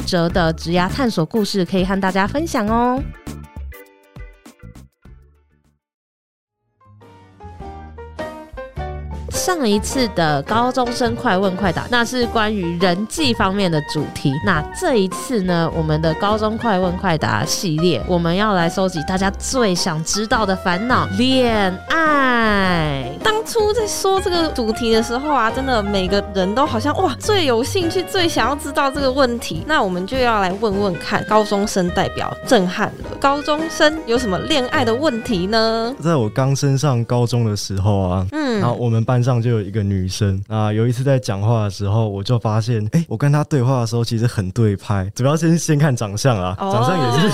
曲折的职涯探索故事可以和大家分享哦。上一次的高中生快问快答，那是关于人际方面的主题。那这一次呢，我们的高中快问快答系列，我们要来收集大家最想知道的烦恼——恋爱。当初在说这个主题的时候啊，真的每个人都好像哇，最有兴趣、最想要知道这个问题。那我们就要来问问看，高中生代表震撼了。高中生有什么恋爱的问题呢？在我刚升上高中的时候啊，嗯，然后我们班上就有一个女生啊，有一次在讲话的时候，我就发现，哎、欸，我跟她对话的时候其实很对拍。主要先先看长相啊，哦、长相也是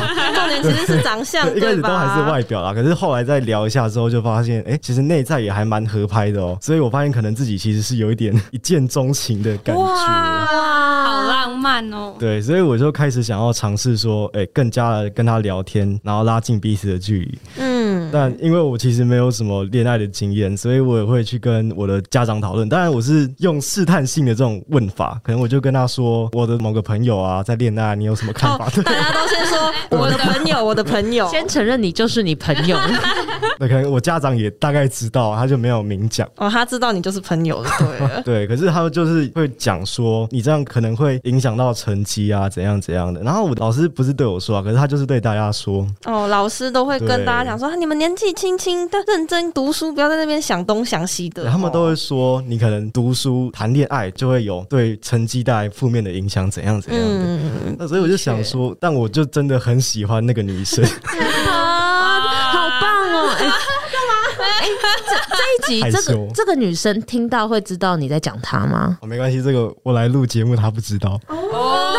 其实是长相，一开始都还是外表啦。可是后来再聊一下之后，就发现，哎、欸，其实内在也还蛮合拍的哦。所以我发现，可能自己其实是有一点一见钟情的感觉。哇，好浪漫哦。对，所以我就开始想要尝试说，哎、欸，更加的跟他聊天，然后拉近彼此的距离。嗯，但因为我其实没有什么恋爱的经验，所以我也会去跟我的家长讨论。当然，我是用试探性的这种问法，可能我就跟他说，我的某个朋友啊，在恋爱，你有什么看法？哦、大家都先说我的朋友，我的朋友，先承认你就是你朋友。那可能我家长也大概知道，他就没有明讲。哦，他知道你就是朋友了，对。对，可是他就是会讲说，你这样可能会影响到成绩啊，怎样怎样的。然后我老师不是对我说啊，可是他就是对大家说。哦，老师都会跟大家讲说，你们年纪轻轻的认真读书，不要在那边想东想西的。他们都会说，你可能读书谈恋爱就会有对成绩带来负面的影响，怎样怎样的。嗯，那所以我就想说，但我就真的很喜欢那个女生。啊，好棒哦！哎，干嘛？哎，这这一集，这个这个女生听到会知道你在讲她吗？哦，没关系，这个我来录节目，她不知道。哦，那。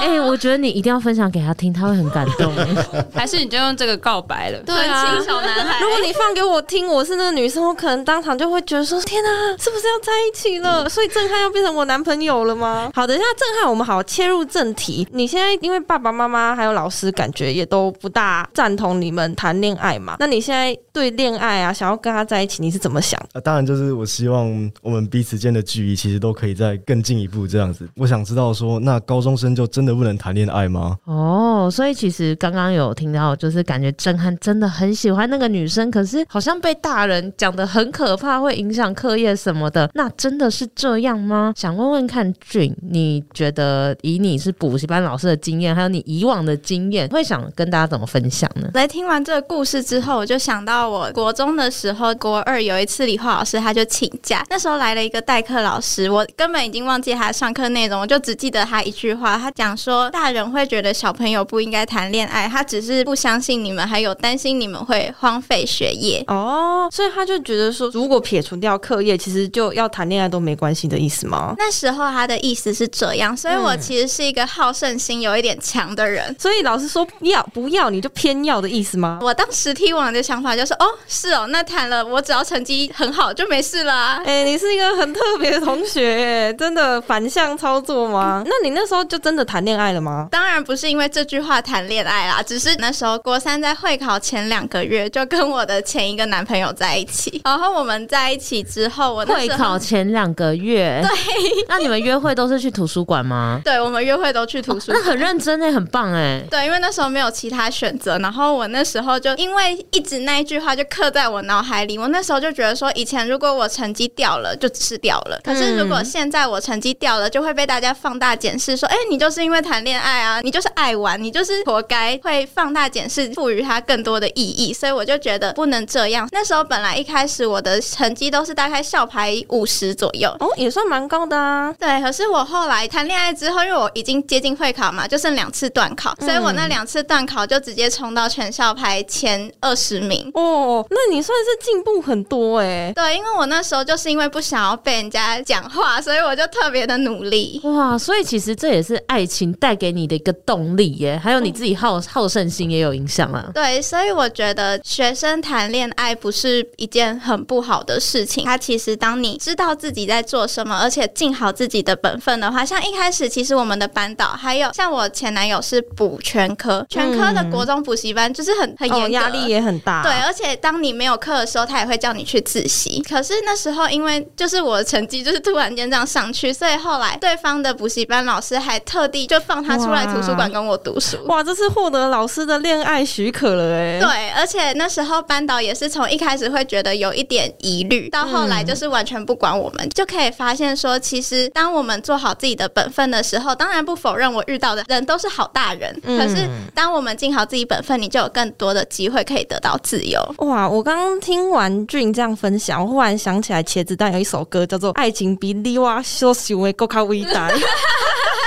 哎、欸，我觉得你一定要分享给他听，他会很感动。还是你就用这个告白了？对啊，亲小男孩。如果你放给我听，我是那个女生，我可能当场就会觉得说：天啊，是不是要在一起了？所以震撼要变成我男朋友了吗？好的，等一下震撼，我们好切入正题。你现在因为爸爸妈妈还有老师，感觉也都不大赞同你们谈恋爱嘛？那你现在对恋爱啊，想要跟他在一起，你是怎么想？啊，当然就是我希望我们彼此间的距离其实都可以再更进一步这样子。我想知道说，那高中生就真的不能谈恋爱吗？哦，所以其实刚刚有听到，就是感觉震撼真的很喜欢那个女生，可是好像被大人讲的很可怕，会影响课业什么的。那真的是这样吗？想问问看，June，你觉得以你是补习班老师的经验，还有你以往的经验，会想跟大家怎么分享呢？在听完这个故事之后，我就想到我国中的时候，国二有一次理化老师他就请假，那时候来了一个代课老师，我根本已经忘记他上课内容，我就只记得他一句话，他讲说大人会。觉得小朋友不应该谈恋爱，他只是不相信你们，还有担心你们会荒废学业哦，所以他就觉得说，如果撇除掉课业，其实就要谈恋爱都没关系的意思吗？那时候他的意思是这样，所以我其实是一个好胜心有一点强的人，嗯、所以老师说要不要你就偏要的意思吗？我当时听完的想法就是，哦，是哦，那谈了我只要成绩很好就没事了、啊。哎、欸，你是一个很特别的同学，真的反向操作吗？那你那时候就真的谈恋爱了吗？当然不是因为这句话谈恋爱啦，只是那时候国三在会考前两个月就跟我的前一个男朋友在一起，然后我们在一起之后，我会考前两个月，对，那你们约会都是去图书馆吗？对，我们约会都去图书馆，哦，那很认真诶，很棒哎。对，因为那时候没有其他选择，然后我那时候就因为一直那一句话就刻在我脑海里，我那时候就觉得说，以前如果我成绩掉了就吃掉了，可是如果现在我成绩掉了，就会被大家放大检视，说，哎，你就是因为谈恋爱啊，你就是。爱玩，你就是活该会放大检视，赋予它更多的意义，所以我就觉得不能这样。那时候本来一开始我的成绩都是大概校排五十左右，哦，也算蛮高的啊。对，可是我后来谈恋爱之后，因为我已经接近会考嘛，就剩两次段考，所以我那两次段考就直接冲到全校排前二十名。哦，那你算是进步很多哎。对，因为我那时候就是因为不想要被人家讲话，所以我就特别的努力。哇，所以其实这也是爱情情带给你的一个动力耶，还有你自己好好胜心也有影响啊。对，所以我觉得学生谈恋爱不是一件很不好的事情。他其实当你知道自己在做什么，而且尽好自己的本分的话，像一开始其实我们的班导还有像我前男友是补全科，全科的国中补习班就是很很严格，压力也很大。对，而且当你没有课的时候，他也会叫你去自习。可是那时候因为就是我的成绩就是突然间这样上去，所以后来对方的补习班老师还特地就放他出来图书馆跟我读书。哇，这是获得老师的恋爱许可了哎。对，而且那时候班导也是从一开始会觉得有一点疑虑，到后来就是完全不管我们，嗯、就可以发现说，其实当我们做好自己的本分的时候，当然不否认我遇到的人都是好大人。嗯、可是当我们尽好自己本分，你就有更多的机会可以得到自由。哇，我刚刚听完俊这样分享，我忽然想起来茄子蛋有一首歌叫做《爱情比你我所想的更加伟大》。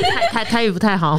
台台台语不太好。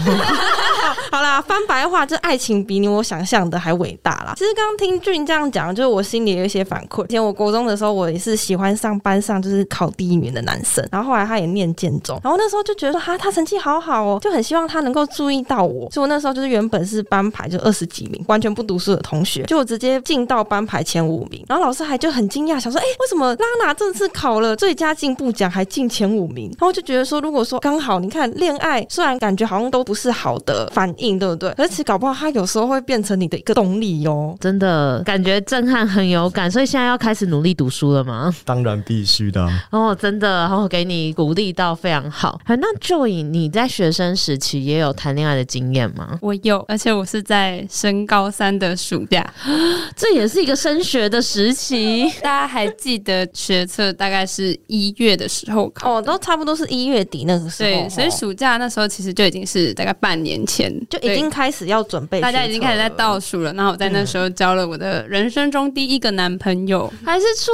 好啦，翻白话，这爱情比你我想象的还伟大啦。其实刚听俊这样讲，就是我心里有一些反馈。以前我国中的时候，我也是喜欢上班上就是考第一名的男生，然后后来他也念建中，然后那时候就觉得说哈，他成绩好好哦，就很希望他能够注意到我。所以我那时候就是原本是班排就二十几名，完全不读书的同学，就我直接进到班排前五名。然后老师还就很惊讶，想说，哎、为什么拉娜这次考了最佳进步奖还进前五名？然后就觉得说，如果说刚好你看恋爱，虽然感觉好像都不是好的反应，对不对？而且搞不好他有时候会变成你的一个动力哦。真的感觉震撼很有感，所以现在要开始努力读书了吗？当然必须的。哦，真的，然后给你鼓励到非常好。好，那 Joy，你在学生时期也有谈恋爱的经验吗？我有，而且我是在升高三的暑假，这也是一个升学的时期。大家还记得学测大概是一月的时候考？哦，都差不多是一月底那个时候。对，所以暑假那时候其实就已经是大概半年前，就已经开始要准备，大家已经开始在倒数了。那我在那时候交了我的人生中第一个男朋友，还是初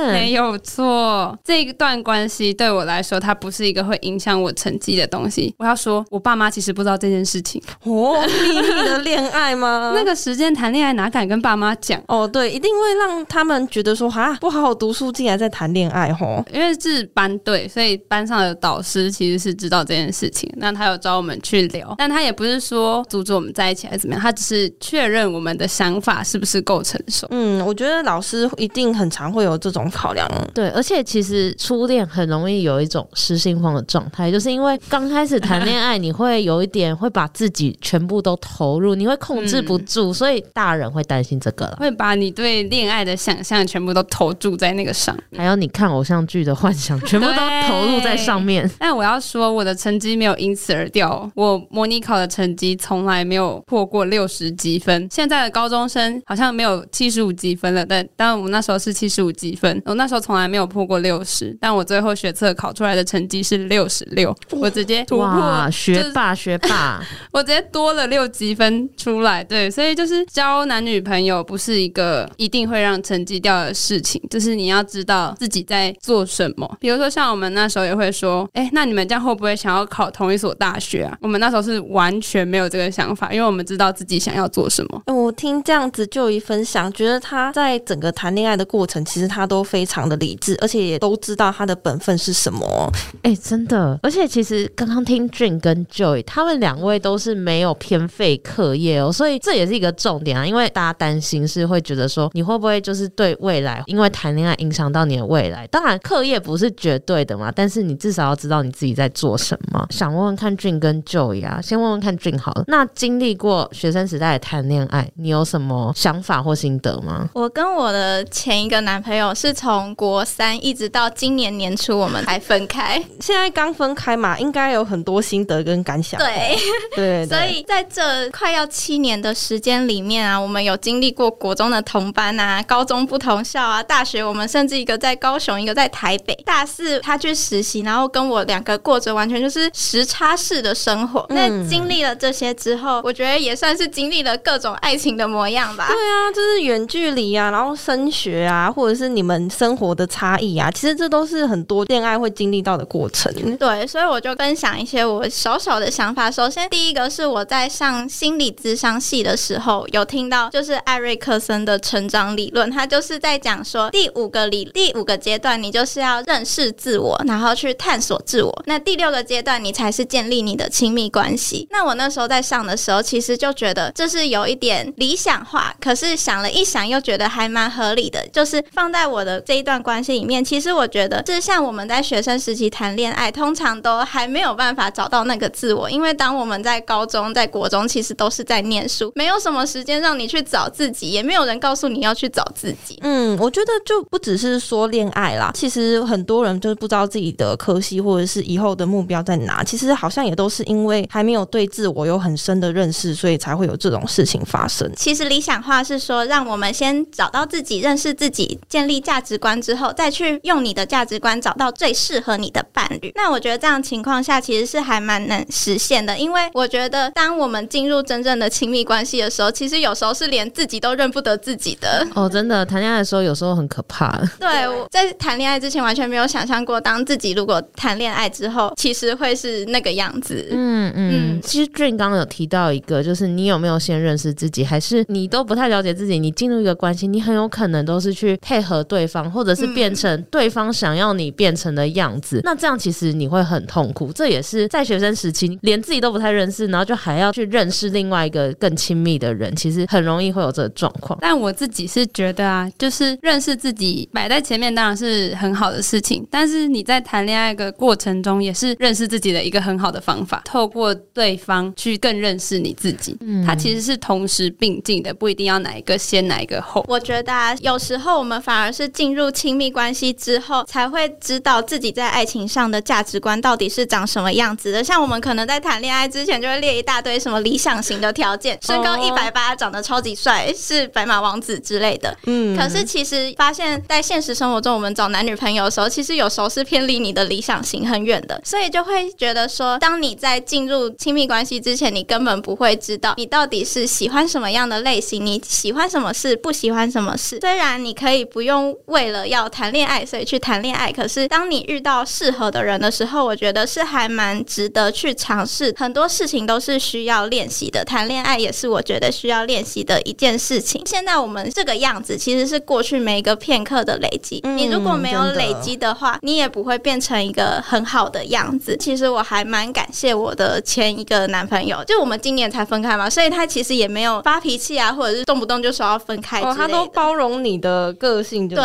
恋，没有错。这一段关系对我来说，它不是一个会影响我成绩的东西。我要说，我爸妈其实不知道这件事情。哦，秘密的恋爱吗？那个时间谈恋爱哪敢跟爸妈讲？哦，对，一定会让他们觉得说，哈，不好好读书，竟然在谈恋爱，吼。因为是班队，所以班上的导师其实是知道这件事情。那他有找我们去聊，但他也不是说阻止我们在一起还是怎么样，他只是确认我们的想法是不是够成熟。嗯，我觉得老师一定很常会有这种考量。对，而且其实初恋很容易有一种失心疯的状态，就是因为刚开始谈恋爱，你会有一点会把自己全部都投入，你会控制不住，嗯、所以大人会担心这个了，会把你对恋爱的想象全部都投注在那个上，还有你看偶像剧的幻想，全部都投入在上面。但我要说，我的成绩没有因此而掉，我模拟考的成绩从来没有破过六十积分。现在的高中生好像没有七十五积分了，但但我们那时候是七十五积分，我那时候从来没有破过六十，但我最后学测考出来的成绩是六十六，我直接突破，哇，学霸学霸，我直接多了六积分出来。对，所以就是交男女朋友不是一个一定会让成绩掉的事情，就是你要知道自己在做什么。比如说像我们那时候也会说，哎，那你们这样会不会想要考同一所大学啊？我们那时候是完全没有这个想法，因为我们知道自己想要做什么。我听这样子就一分享，觉得他在整个谈恋爱的过程，其实他都非常的理智，而且也都知道他的本分是什么。哎，真的，而且其实刚刚听 June 跟 Joy 他们两位都是没有偏废课业哦，所以这也是一个重点啊。因为大家担心是会觉得说，你会不会就是对未来，因为谈恋爱影响到你的未来？当然，课业不是绝对的嘛，但是你至少要知道你自己在做什么。想问问看 June 跟 Joy 啊，先问问看 June 好了。那经历过学生时代的谈恋爱，你有什么想法或心得吗？我跟我的前一个男朋友是从国三一直到今年年初我们才分开，现在刚分开嘛，应该有很多心得跟感想。对对，所以在这快要七年的时间里面啊，我们有经历过国中的同班啊，高中不同校啊，大学我们甚至一个在高雄，一个在台北。大四他去实习，然后跟我两个过着完全就是时差式的生活。那、嗯、经历了这些之后，我觉得也算是经历了各种爱情的模样吧。对啊，就是远距离啊，然后升学啊，或者是你们生活的差异啊，其实这都是很多恋爱会经历到的过程。对，所以我就分享一些我小小的想法。首先，第一个是我在上心理智商系的时候，有听到就是艾瑞克森的成长理论，他就是在讲说第五个理第五个阶段，你就是要认识自我，然后去探索自我。那第六个阶段，你才是建立你的亲密关系。那我那时候在上的时候，其实就觉得这是有一点理想化，可是想了一想，又觉得还蛮合理的。就是放在我的这一段关系里面，其实我觉得，是像我们在学生时期谈恋爱，通常都还没有办法找到那个自我，因为当我们在高中、在国中，其实都是在念书，没有什么时间让你去找自己，也没有人告诉你要去找自己。嗯，我觉得就不只是说恋爱啦，其实很多人就是不知道自己的科系或者是以后的目标在哪，其实好像也都是因为还没有对自我有很深的认识，所以才会有这种事情发生。其实理想化是说，让我们先找到自己，认识自己，建立价值观之后，再去用你的价值观找到最适合你的伴侣。那我觉得这样情况下，其实是还蛮能实现的，因为我觉得当我们进入真正的亲密关系的时候，其实有时候是连自己都认不得自己的。哦，真的，谈恋爱的时候有时候很可怕。对，我在谈恋爱之前完全没有想象过，当自己如果谈恋爱之后，其实会是那个样子。嗯嗯。嗯，其实刚刚有提到一个，就是你有没有先认识自己，还是你都不太了解自己？你进入一个关系，你很有可能都是去配合对方，或者是变成对方想要你变成的样子。嗯、那这样其实你会很痛苦。这也是在学生时期，连自己都不太认识，然后就还要去认识另外一个更亲密的人，其实很容易会有这个状况。但我自己是觉得啊，就是认识自己摆在前面当然是很好的事情，但是你在谈恋爱的过程中，也是认识自己的一个很好的方法。透过对方去更认识你自己，嗯，它其实是同时并进的，不一定要哪一个先，哪一个后。我觉得啊，有时候我们反而是进入亲密关系之后，才会知道自己在爱情上的价值观到底是长什么样子的。像我们可能在谈恋爱之前，就会列一大堆什么理想型的条件，身高一百八，长得超级帅，是白马王子之类的。嗯，可是其实发现，在现实生活中，我们找男女朋友的时候，其实有时候是偏离你的理想型很远的，所以就会觉得说，当你在进入亲密关系之前，你根本不会知道你到底是喜欢什么样的类型，你喜欢什么事，不喜欢什么事。虽然你可以不用为了要谈恋爱，所以去谈恋爱，可是当你遇到适合的人的时候，我觉得是还蛮值得去尝试。很多事情都是需要练习的，谈恋爱也是我觉得需要练习的一件事情。现在我们这个样子，其实是过去每一个片刻的累积。你如果没有累积的话，你也不会变成一个很好的样子。其实我还蛮感谢我的前一个男朋友，就我们今年才分开嘛，所以他其实也没有发脾气啊，或者是动不动就说要分开。哦，他都包容你的个性对。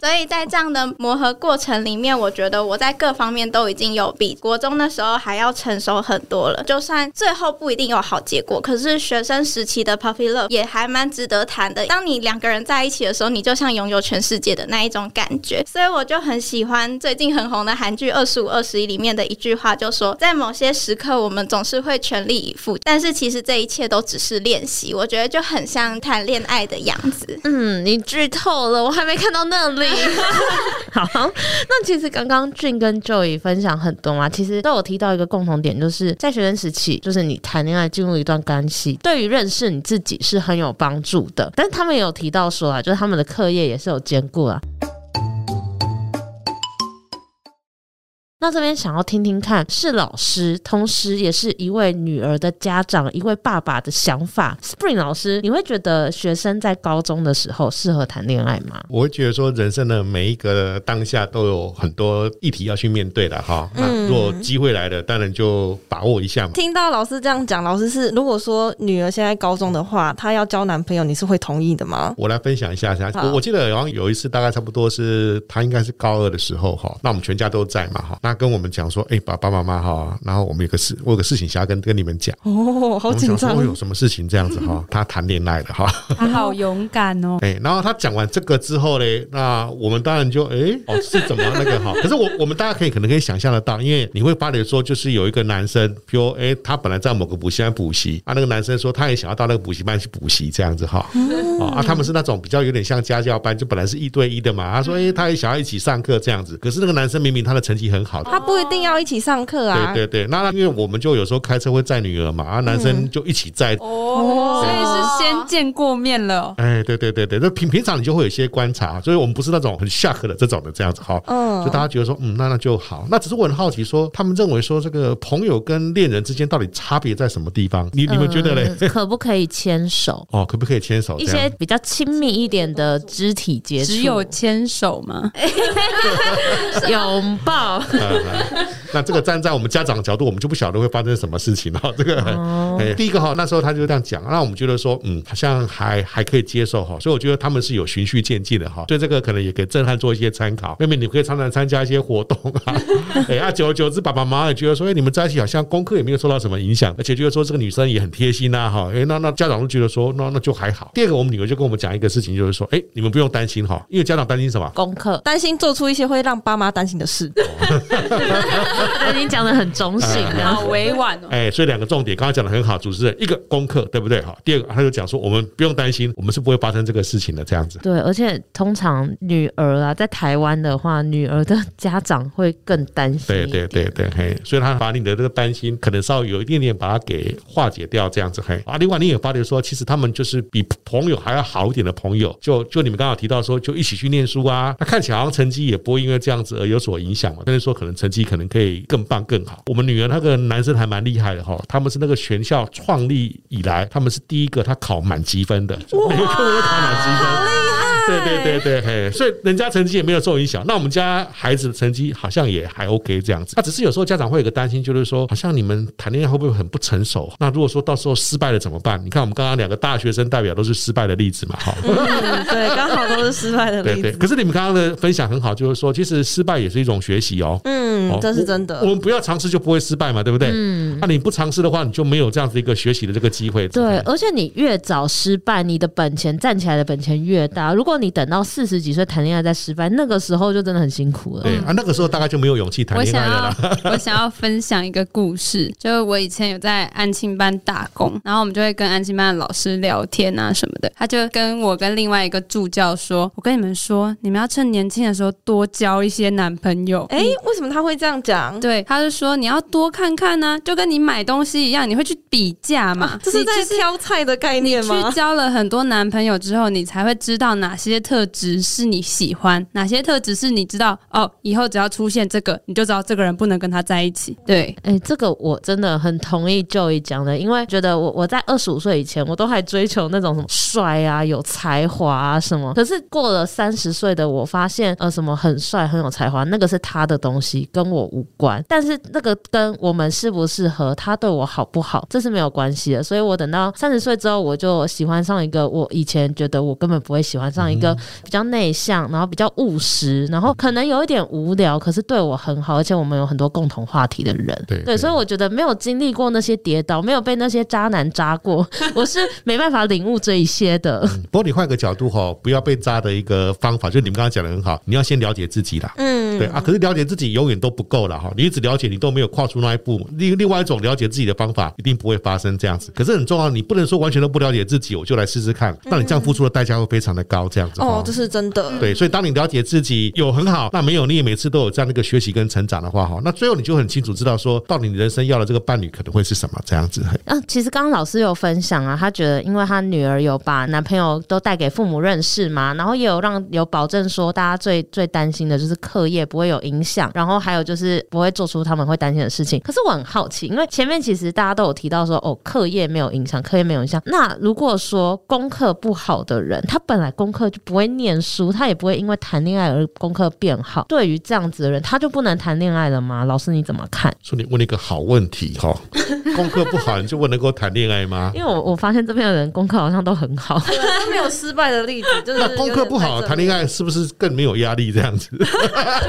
所以在这样的磨合过程里面，我觉得我在各方面都已经有比国中的时候还要成熟很多了。就算最后不一定有好结果，可是学生时期的 puppy love 也还蛮值得谈的。当你两个人在一起的时候，你就像拥有全世界的那一种感觉。所以我就很喜欢最近很红的韩剧《二十五二十一》里面的一句话，就说在某些时刻，我们总是会全力以赴，但是其实这一切都只是练习。我觉得就很像谈恋爱的样子。嗯，你剧透了，我还没看到那里。好，那其实刚刚 Jane 跟 Joey 分享很多嘛，其实都有提到一个共同点，就是在学生时期，就是你谈恋爱进入一段关系，对于认识你自己是很有帮助的。但是他们也有提到说啊，就是他们的课业也是有兼顾啊。那这边想要听听看，是老师，同时也是一位女儿的家长，一位爸爸的想法。Spring 老师，你会觉得学生在高中的时候适合谈恋爱吗？我会觉得说，人生的每一个当下都有很多议题要去面对的哈。那，如果机会来了，当然就把握一下嘛。听到老师这样讲，老师是如果说女儿现在高中的话，她要交男朋友，你是会同意的吗？我来分享一下下。我我记得好像有一次，大概差不多是她应该是高二的时候哈，那我们全家都在嘛哈。他跟我们讲说：“哎、欸，爸爸妈妈哈，然后我们有个事，我有个事情想要跟跟你们讲。哦，好紧张，我有什么事情这样子哈？他谈恋爱了哈，他好勇敢哦。哎、欸，然后他讲完这个之后呢，那我们当然就哎、欸，哦，是怎么那个哈？可是我我们大家可以可能可以想象得到，因为你会发觉说，就是有一个男生，比如哎、欸，他本来在某个补习班补习啊，那个男生说他也想要到那个补习班去补习这样子哈。啊，他们是那种比较有点像家教班，就本来是一对一的嘛。他说哎、欸，他也想要一起上课这样子，可是那个男生明明他的成绩很好。好。他不一定要一起上课啊。对对对，那因为我们就有时候开车会载女儿嘛，啊，男生就一起载。哦，所以是先见过面了。哎，对对对对，那平平常你就会有一些观察，所以我们不是那种很 shock 的这种的这样子哈。嗯，就大家觉得说，嗯，那那就好。那只是我很好奇说，他们认为说这个朋友跟恋人之间到底差别在什么地方？你你们觉得嘞？可不可以牵手？哦，可不可以牵手？一些比较亲密一点的肢体接触，只有牵手吗？拥抱。那这个站在我们家长的角度，我们就不晓得会发生什么事情哈。这个，哎，第一个哈，那时候他就这样讲，那我们觉得说，嗯，好像还还可以接受哈。所以我觉得他们是有循序渐进的哈。所以这个可能也给震撼做一些参考。妹妹，你可以常常参加一些活动啊。哎，啊，久而久之，爸爸妈妈也觉得说，哎，你们在一起好像功课也没有受到什么影响，而且觉得说这个女生也很贴心呐哈。哎，那那家长都觉得说，那那就还好。第二个，我们女儿就跟我们讲一个事情，就是说，哎，你们不用担心哈，因为家长担心什么？功课，担心做出一些会让爸妈担心的事。他 已经讲的很中性，好委婉哦。哎，所以两个重点，刚刚讲的很好，主持人一个功课，对不对？好，第二个他就讲说，我们不用担心，我们是不会发生这个事情的，这样子。对，而且通常女儿啊，在台湾的话，女儿的家长会更担心。对对对对，嘿，所以他把你的这个担心，可能稍微有一点点把它给化解掉，这样子，嘿。啊，另外你也发觉说，其实他们就是比朋友还要好一点的朋友，就就你们刚好提到说，就一起去念书啊，那看起来好像成绩也不会因为这样子而有所影响嘛，但是说可能成绩可能可以更棒更好。我们女儿那个男生还蛮厉害的哈，他们是那个全校创立以来，他们是第一个他考满积分的，每个课都考满积分。对对对对，嘿，所以人家成绩也没有受影响，那我们家孩子的成绩好像也还 OK 这样子。那只是有时候家长会有个担心，就是说，好像你们谈恋爱会不会很不成熟？那如果说到时候失败了怎么办？你看我们刚刚两个大学生代表都是失败的例子嘛，哈、嗯。对，刚好都是失败的例子。对对。可是你们刚刚的分享很好，就是说，其实失败也是一种学习哦。嗯，这是真的。我们不要尝试就不会失败嘛，对不对？嗯。那你不尝试的话，你就没有这样子一个学习的这个机会。对，而且你越早失败，你的本钱站起来的本钱越大。如果你等到四十。几岁谈恋爱再失败，那个时候就真的很辛苦了。对啊，那个时候大概就没有勇气谈恋爱了。我想要，我想要分享一个故事，就是我以前有在安庆班打工，然后我们就会跟安庆班的老师聊天啊什么的。他就跟我跟另外一个助教说：“我跟你们说，你们要趁年轻的时候多交一些男朋友。”哎，为什么他会这样讲？对，他就说你要多看看呢，就跟你买东西一样，你会去比价嘛。这是在挑菜的概念吗？去交了很多男朋友之后，你才会知道哪些些特质。是你喜欢哪些特质？是你知道哦，以后只要出现这个，你就知道这个人不能跟他在一起。对，哎、这个我真的很同意 Joy 讲的，因为觉得我我在二十五岁以前，我都还追求那种什么帅啊、有才华啊什么。可是过了三十岁的我，发现呃，什么很帅、很有才华，那个是他的东西，跟我无关。但是那个跟我们适不适合，他对我好不好，这是没有关系的。所以我等到三十岁之后，我就喜欢上一个我以前觉得我根本不会喜欢上一个比较内向。然后比较务实，然后可能有一点无聊，可是对我很好，而且我们有很多共同话题的人。对，对，所以我觉得没有经历过那些跌倒，没有被那些渣男渣过，我是没办法领悟这一些的。嗯、不过你换个角度哈，不要被渣的一个方法，就是你们刚刚讲的很好，你要先了解自己啦。嗯，对啊，可是了解自己永远都不够了哈，你一直了解你都没有跨出那一步。另另外一种了解自己的方法，一定不会发生这样子。可是很重要，你不能说完全都不了解自己，我就来试试看，那你这样付出的代价会非常的高，这样子。哦，这是真的。对，所以当你了解自己有很好，那没有你也每次都有这样的一个学习跟成长的话，哈，那最后你就很清楚知道说，到底你人生要的这个伴侣可能会是什么这样子。啊，其实刚刚老师有分享啊，他觉得因为他女儿有把男朋友都带给父母认识嘛，然后也有让有保证说，大家最最担心的就是课业不会有影响，然后还有就是不会做出他们会担心的事情。可是我很好奇，因为前面其实大家都有提到说，哦，课业没有影响，课业没有影响。那如果说功课不好的人，他本来功课就不会念书，他也不会因为谈恋爱而功课变好，对于这样子的人，他就不能谈恋爱了吗？老师你怎么看？说你问了一个好问题哈，功课不好你就不能够谈恋爱吗？因为我我发现这边的人功课好像都很好，没有失败的例子。就是那功课不好谈恋爱是不是更没有压力？这样子 就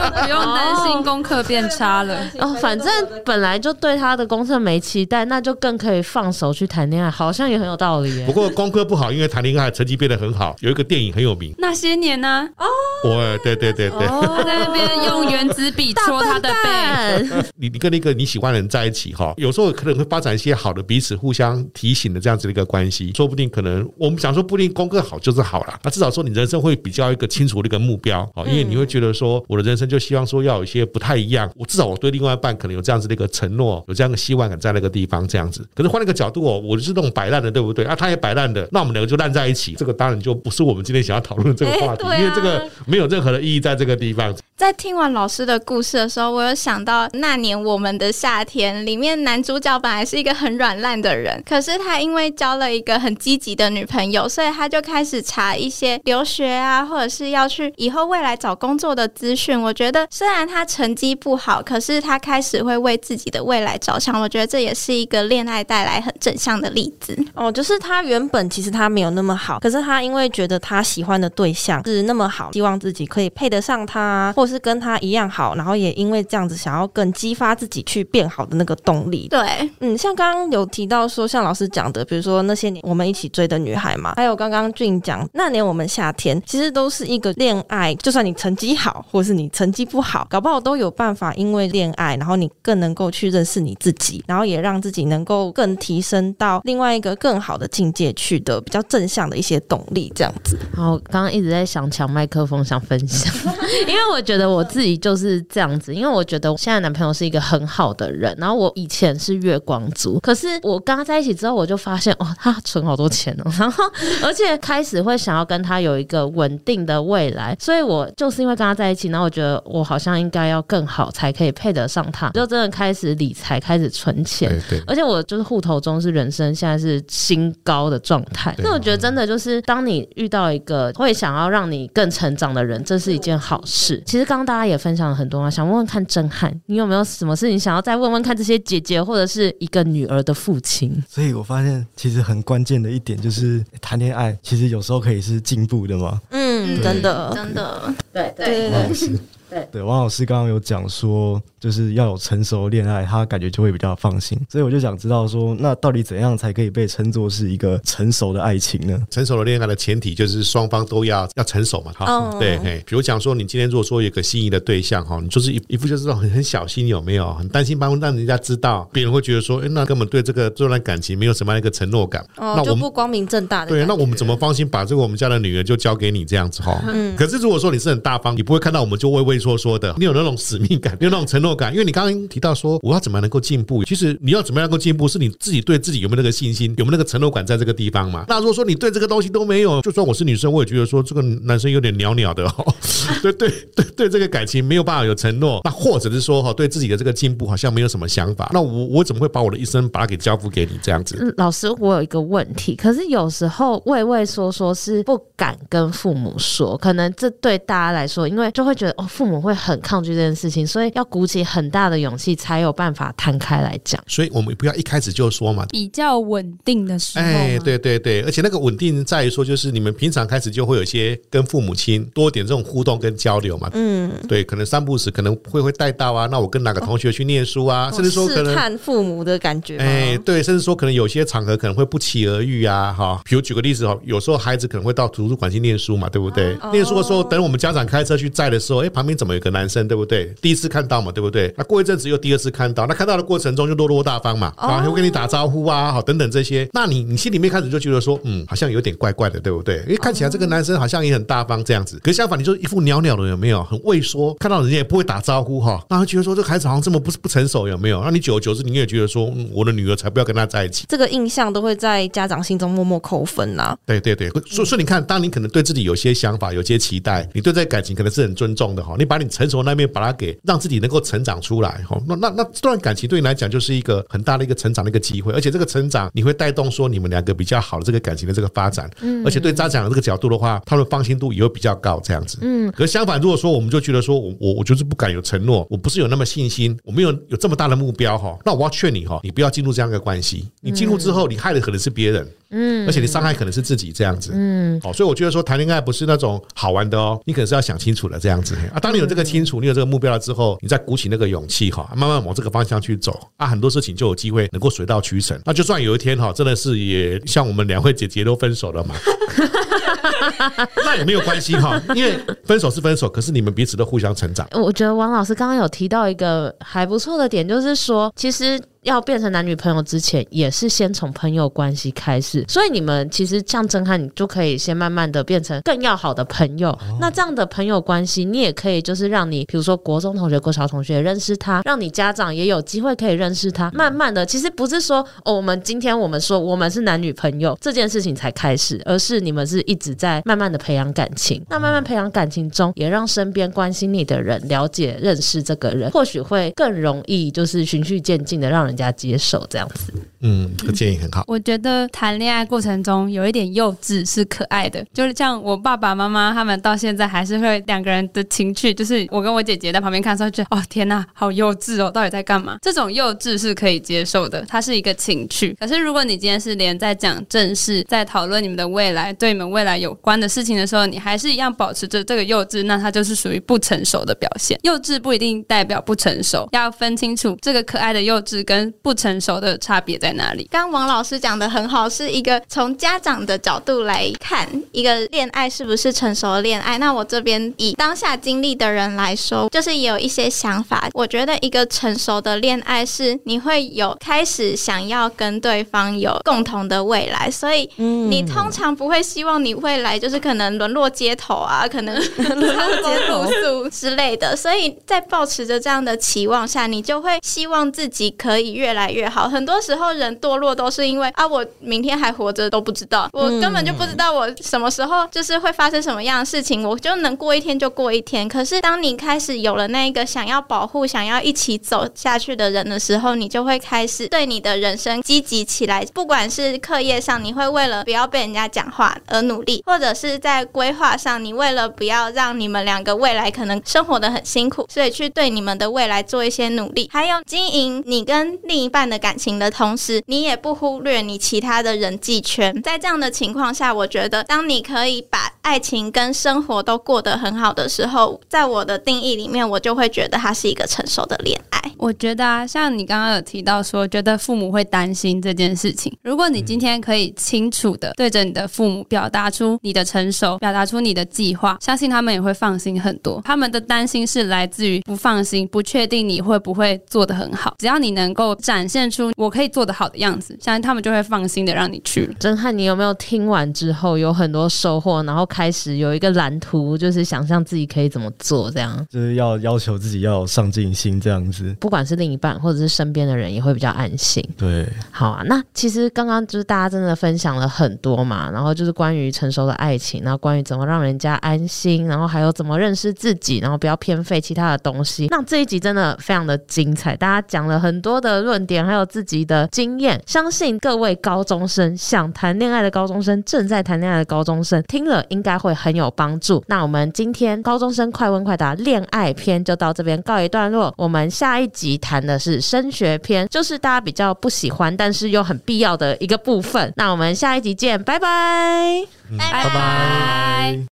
不用担心功课变差了哦。反正本来就对他的功课没期待，那就更可以放手去谈恋爱，好像也很有道理。不过功课不好，因为谈恋爱成绩变得很好，有一个电影很有名，那些年呢、啊？哦。我对对对对，他在那边用原子笔戳他的背。你你跟那个你喜欢的人在一起哈，有时候可能会发展一些好的彼此互相提醒的这样子的一个关系，说不定可能我们想说不一定功课好就是好了，那至少说你人生会比较一个清楚的一个目标哦，因为你会觉得说我的人生就希望说要有一些不太一样，我至少我对另外一半可能有这样子的一个承诺，有这样的希望感在那个地方这样子。可是换了一个角度哦，我就是那种摆烂的，对不对啊？他也摆烂的，那我们两个就烂在一起，这个当然就不是我们今天想要讨论的这个话题，因为这个没有任何的意义在这个地方。在听完老师的故事的时候，我有想到那年我们的夏天里面，男主角本来是一个很软烂的人，可是他因为交了一个很积极的女朋友，所以他就开始查一些留学啊，或者是要去以后未来找工作的资讯。我觉得虽然他成绩不好，可是他开始会为自己的未来着想。我觉得这也是一个恋爱带来很正向的例子。哦，就是他原本其实他没有那么好，可是他因为觉得他喜欢的对象是那么好，希望自己可以配得上他，或是跟他一样好，然后也因为这样子想要更激发自己去变好的那个动力。对，嗯，像刚刚有提到说，像老师讲的，比如说那些年我们一起追的女孩嘛，还有刚刚俊讲那年我们夏天，其实都是一个恋爱，就算你成绩好，或是你成绩不好，搞不好都有办法，因为恋爱，然后你更能够去认识你自己，然后也让自己能够更提升到另外一个更好的境界去的比较正向的一些动力，这样子。然后刚刚一直在想抢麦克风，想分享，因为我觉得我自己就是这样子，因为我觉得我现在男朋友是一个很好的人，然后我以前是月光族，可是我跟他在一起之后，我就发现哦，他存好多钱哦，然 后而且开始会想要跟他有一个稳定的未来，所以我就是因为跟他在一起，然后我觉得我好像应该要更好才可以配得上他，就真的开始理财，开始存钱，而且我就是户头中是人生现在是新高的状态，所以我觉得真的就是当你遇到一个会想要让你更成长的人，这是一件好事。其实刚刚大家也分享了很多啊，想问问看震撼，你有没有什么事情想要再问问看这些姐姐，或者是一个女儿的父亲？所以我发现其实很关键的一点就是谈恋爱，其实有时候可以是进步的嘛。嗯，真的，真的，对对对。对对，王老师刚刚有讲说，就是要有成熟的恋爱，他感觉就会比较放心。所以我就想知道说，那到底怎样才可以被称作是一个成熟的爱情呢？成熟的恋爱的前提就是双方都要要成熟嘛。好，对，嘿，比如讲说，你今天如果说有一个心仪的对象哈，你就是一一副就是很很小心，有没有？很担心，帮让人家知道，别人会觉得说，哎，那根本对这个这段感情没有什么样一个承诺感。哦，那我们就不光明正大的。对，那我们怎么放心把这个我们家的女儿就交给你这样子哈？嗯。可是如果说你是很大方，你不会看到我们就畏畏缩缩的，你有。那种使命感，有那种承诺感，因为你刚刚提到说，我要怎么样能够进步？其实你要怎么样能够进步，是你自己对自己有没有那个信心，有没有那个承诺感在这个地方嘛？那如果说你对这个东西都没有，就算我是女生，我也觉得说这个男生有点鸟鸟的哦。对对对对，这个感情没有办法有承诺，那或者是说哈，对自己的这个进步好像没有什么想法，那我我怎么会把我的一生把它给交付给你这样子？嗯老师，我有一个问题，可是有时候畏畏缩缩是不敢跟父母说，可能这对大家来说，因为就会觉得哦，父母会很抗拒这件事情，所以。要鼓起很大的勇气，才有办法摊开来讲。所以我们不要一开始就说嘛，比较稳定的时候。哎，对对对，而且那个稳定在于说，就是你们平常开始就会有一些跟父母亲多点这种互动跟交流嘛。嗯，对，可能三不时可能会会带到啊。那我跟哪个同学去念书啊？哦、甚至说可能看父母的感觉。哎，对，甚至说可能有些场合可能会不期而遇啊。哈，比如举个例子哦，有时候孩子可能会到图书馆去念书嘛，对不对？哦、念书的时候，等我们家长开车去载的时候，哎，旁边怎么有个男生，对不对？第一次看到嘛，对不对？那过一阵子又第二次看到，那看到的过程中就落落大方嘛，啊，会跟你打招呼啊，好等等这些，那你你心里面开始就觉得说，嗯，好像有点怪怪的，对不对？因为看起来这个男生好像也很大方这样子，可相反，你就一副袅袅的，有没有？很畏缩，看到人家也不会打招呼哈，那他觉得说这孩子好像这么不不成熟，有没有？那你久而久之，你也觉得说，嗯，我的女儿才不要跟他在一起，这个印象都会在家长心中默默扣分呐。对对对，所以所以你看，当你可能对自己有些想法、有些期待，你对这个感情可能是很尊重的哈，你把你成熟那面把它给让自己能够成长出来哈，那那。那这段感情对你来讲就是一个很大的一个成长的一个机会，而且这个成长你会带动说你们两个比较好的这个感情的这个发展，嗯，而且对家长的这个角度的话，他们放心度也会比较高，这样子，嗯。可是相反，如果说我们就觉得说我我我就是不敢有承诺，我不是有那么信心，我没有有这么大的目标哈，那我要劝你哈，你不要进入这样一个关系，你进入之后，你害的可能是别人。嗯，而且你伤害可能是自己这样子，嗯，哦，所以我觉得说谈恋爱不是那种好玩的哦，你可能是要想清楚了这样子啊。当你有这个清楚，你有这个目标了之后，你再鼓起那个勇气哈，慢慢往这个方向去走啊，很多事情就有机会能够水到渠成。那就算有一天哈，真的是也像我们两位姐姐都分手了嘛，那也没有关系哈，因为分手是分手，可是你们彼此都互相成长。我觉得王老师刚刚有提到一个还不错的点，就是说其实。要变成男女朋友之前，也是先从朋友关系开始。所以你们其实像震撼，你就可以先慢慢的变成更要好的朋友。哦、那这样的朋友关系，你也可以就是让你，比如说国中同学、国小同学认识他，让你家长也有机会可以认识他。慢慢的，其实不是说哦，我们今天我们说我们是男女朋友这件事情才开始，而是你们是一直在慢慢的培养感情。那慢慢培养感情中，也让身边关心你的人了解、认识这个人，或许会更容易，就是循序渐进的让人家接受这样子，嗯，这个建议很好。我觉得谈恋爱过程中有一点幼稚是可爱的，就是像我爸爸妈妈他们到现在还是会两个人的情趣，就是我跟我姐姐在旁边看的时候，觉得哦天呐，好幼稚哦，到底在干嘛？这种幼稚是可以接受的，它是一个情趣。可是如果你今天是连在讲正事，在讨论你们的未来，对你们未来有关的事情的时候，你还是一样保持着这个幼稚，那它就是属于不成熟的表现。幼稚不一定代表不成熟，要分清楚这个可爱的幼稚跟不。成熟的差别在哪里？刚王老师讲的很好，是一个从家长的角度来看一个恋爱是不是成熟的恋爱。那我这边以当下经历的人来说，就是也有一些想法。我觉得一个成熟的恋爱是你会有开始想要跟对方有共同的未来，所以你通常不会希望你未来就是可能沦落街头啊，可能 沦落街头之类的。所以在保持着这样的期望下，你就会希望自己可以越来越好。很多时候人堕落都是因为啊，我明天还活着都不知道，我根本就不知道我什么时候就是会发生什么样的事情，我就能过一天就过一天。可是当你开始有了那个想要保护、想要一起走下去的人的时候，你就会开始对你的人生积极起来。不管是课业上，你会为了不要被人家讲话而努力，或者是在规划上，你为了不要让你们两个未来可能生活的很辛苦，所以去对你们的未来做一些努力，还有经营你跟另一半的感情的同时，你也不忽略你其他的人际圈。在这样的情况下，我觉得当你可以把爱情跟生活都过得很好的时候，在我的定义里面，我就会觉得它是一个成熟的恋爱。我觉得啊，像你刚刚有提到说，觉得父母会担心这件事情。如果你今天可以清楚的对着你的父母表达出你的成熟，表达出你的计划，相信他们也会放心很多。他们的担心是来自于不放心，不确定你会不会做得很好。只要你能够展现出我可以做得好的样子，相信他们就会放心的让你去。震撼，你有没有听完之后有很多收获，然后开始有一个蓝图，就是想象自己可以怎么做，这样就是要要求自己要有上进心，这样子，不管是另一半或者是身边的人，也会比较安心。对，好啊。那其实刚刚就是大家真的分享了很多嘛，然后就是关于成熟的爱情，然后关于怎么让人家安心，然后还有怎么认识自己，然后不要偏废其他的东西。那这一集真的非常的精彩，大家讲了很多的论点，还有自己的经验。相信各位高中生想谈恋爱的高中生，正在谈恋爱的高中生，听了应该会很有帮助。那我们今天高中生快问快答恋爱篇就到这边告一段落。我们下一集谈的是升学篇，就是大家比较不喜欢，但是又很必要的一个部分。那我们下一集见，拜拜，拜拜。